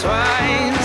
twine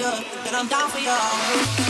you, that I'm down for you.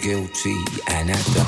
guilty and I don't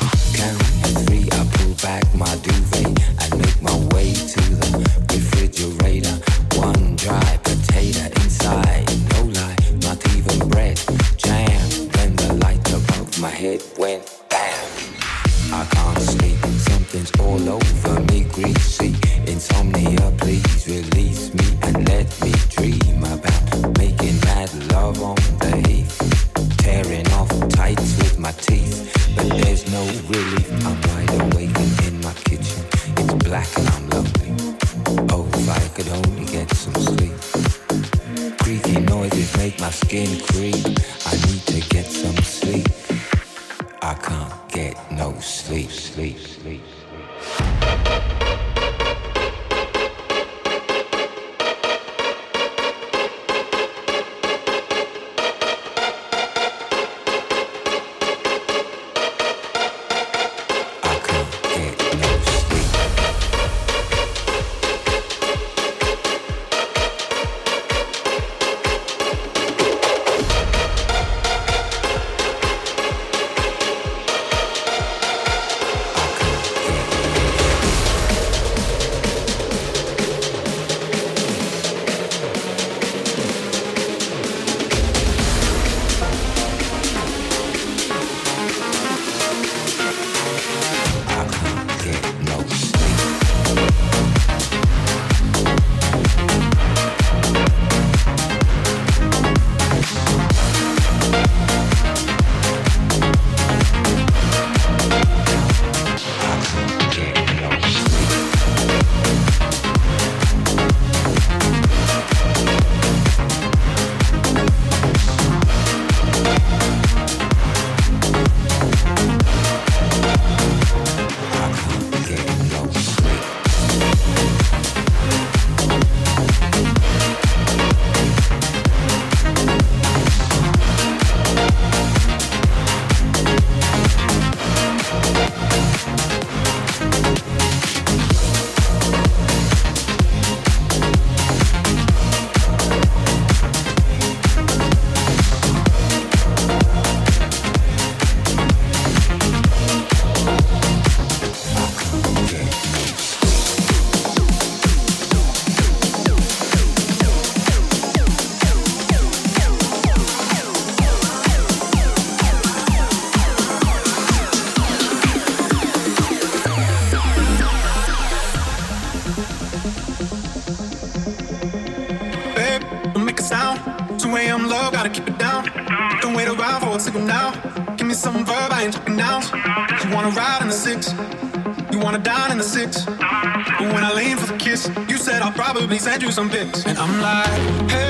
wanna dine in the six. But when I lean for the kiss, you said I'll probably send you some pics. And I'm like, hey.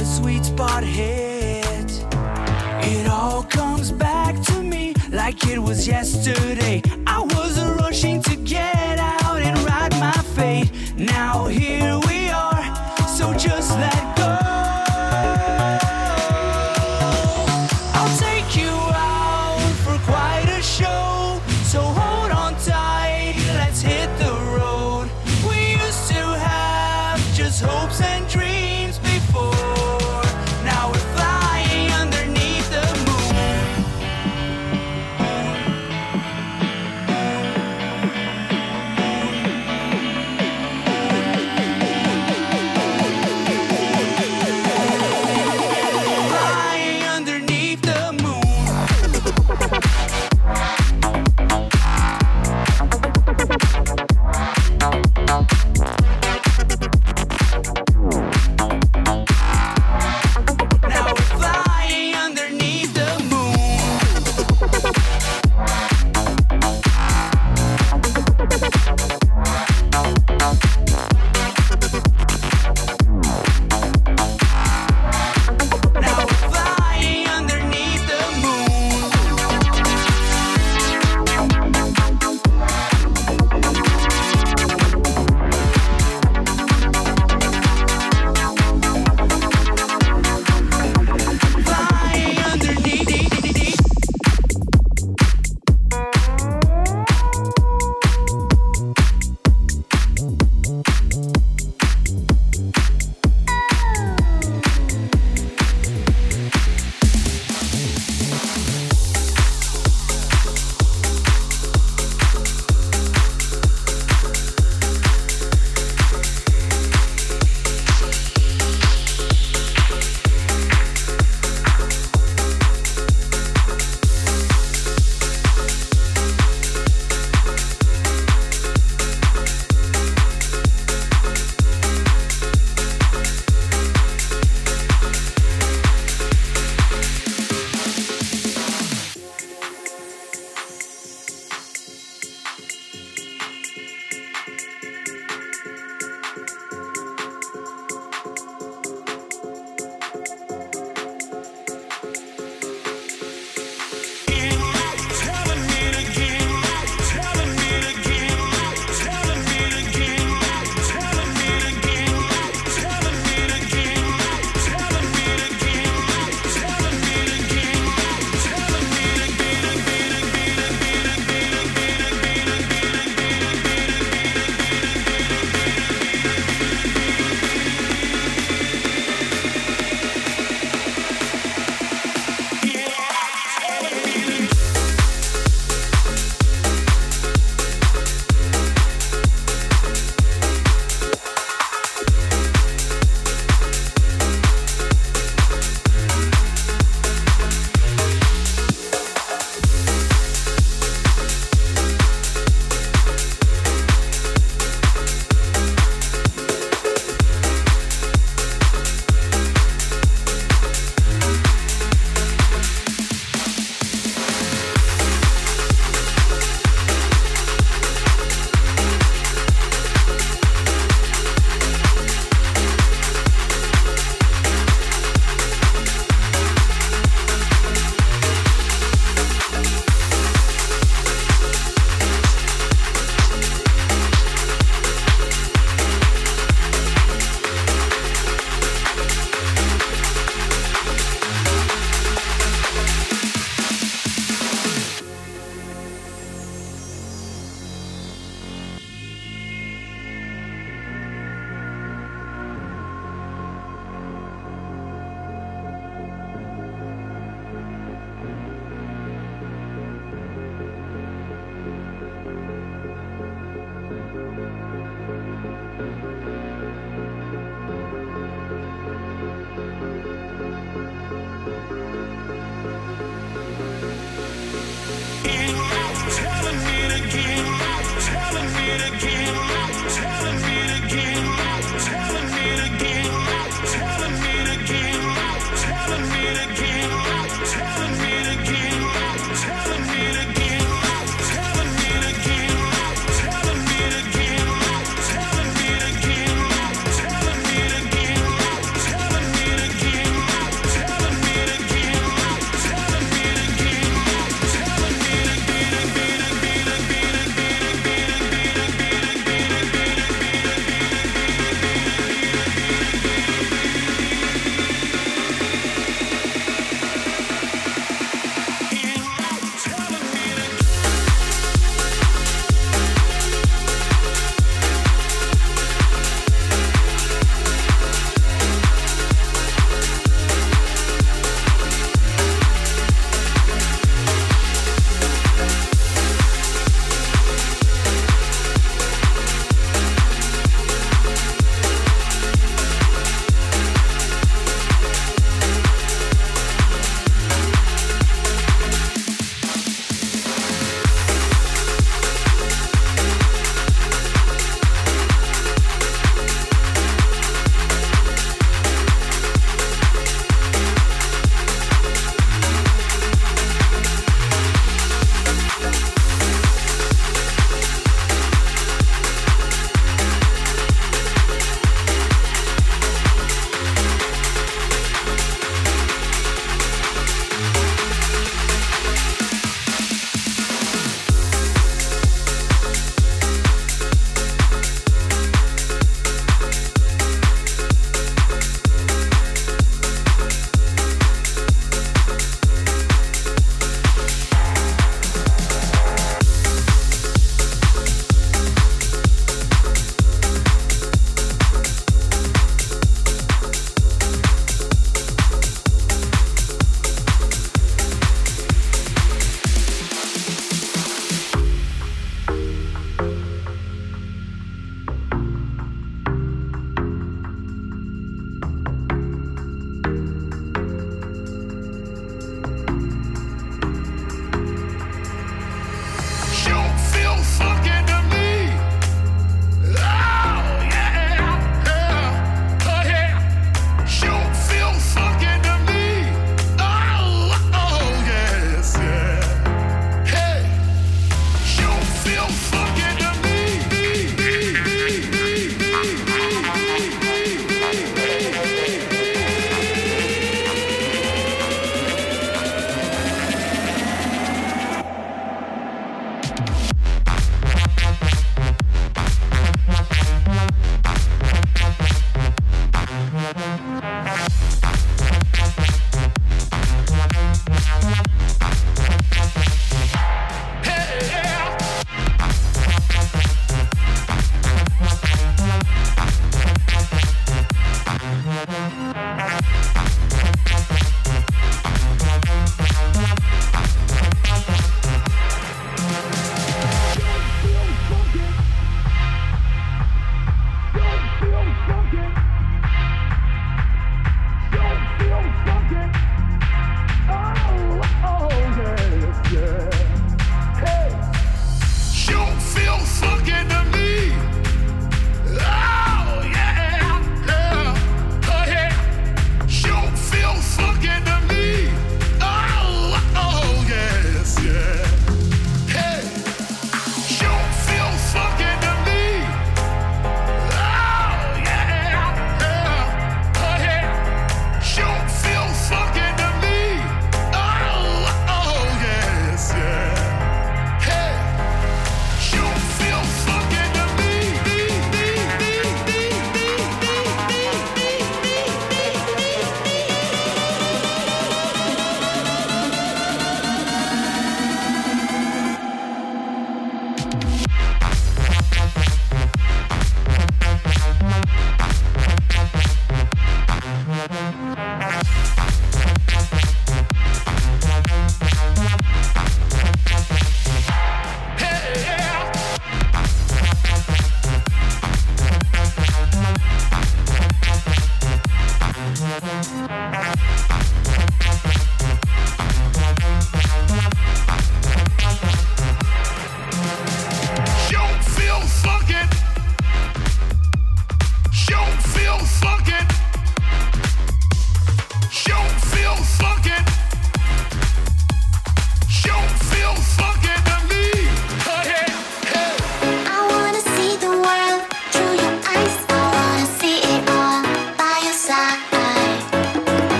a sweet spot hit. It all comes back to me like it was yesterday.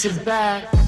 Sexy back.